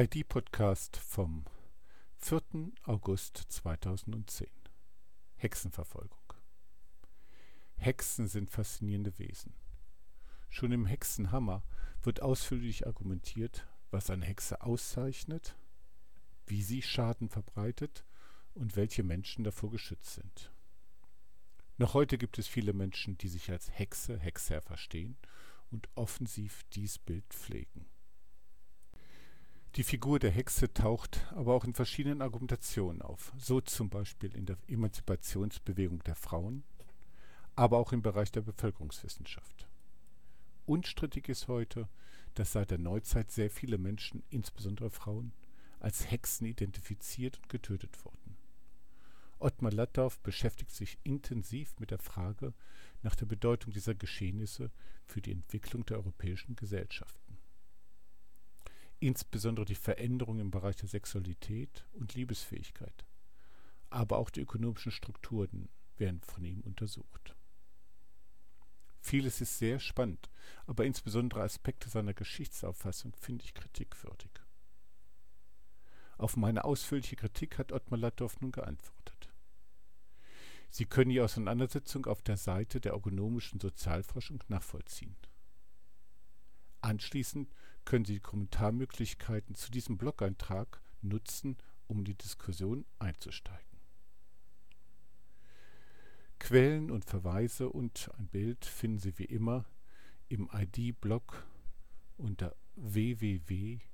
ID-Podcast vom 4. August 2010 Hexenverfolgung Hexen sind faszinierende Wesen. Schon im Hexenhammer wird ausführlich argumentiert, was eine Hexe auszeichnet, wie sie Schaden verbreitet und welche Menschen davor geschützt sind. Noch heute gibt es viele Menschen, die sich als Hexe, Hexer verstehen und offensiv dies Bild pflegen. Die Figur der Hexe taucht aber auch in verschiedenen Argumentationen auf, so zum Beispiel in der Emanzipationsbewegung der Frauen, aber auch im Bereich der Bevölkerungswissenschaft. Unstrittig ist heute, dass seit der Neuzeit sehr viele Menschen, insbesondere Frauen, als Hexen identifiziert und getötet wurden. Ottmar Lattdorf beschäftigt sich intensiv mit der Frage nach der Bedeutung dieser Geschehnisse für die Entwicklung der europäischen Gesellschaften. Insbesondere die Veränderungen im Bereich der Sexualität und Liebesfähigkeit, aber auch die ökonomischen Strukturen werden von ihm untersucht. Vieles ist sehr spannend, aber insbesondere Aspekte seiner Geschichtsauffassung finde ich kritikwürdig. Auf meine ausführliche Kritik hat Ottmar Lattdorf nun geantwortet. Sie können die Auseinandersetzung auf der Seite der ergonomischen Sozialforschung nachvollziehen. Anschließend können Sie die Kommentarmöglichkeiten zu diesem Blog-Eintrag nutzen, um in die Diskussion einzusteigen. Quellen und Verweise und ein Bild finden Sie wie immer im ID-Blog unter www.or-so.de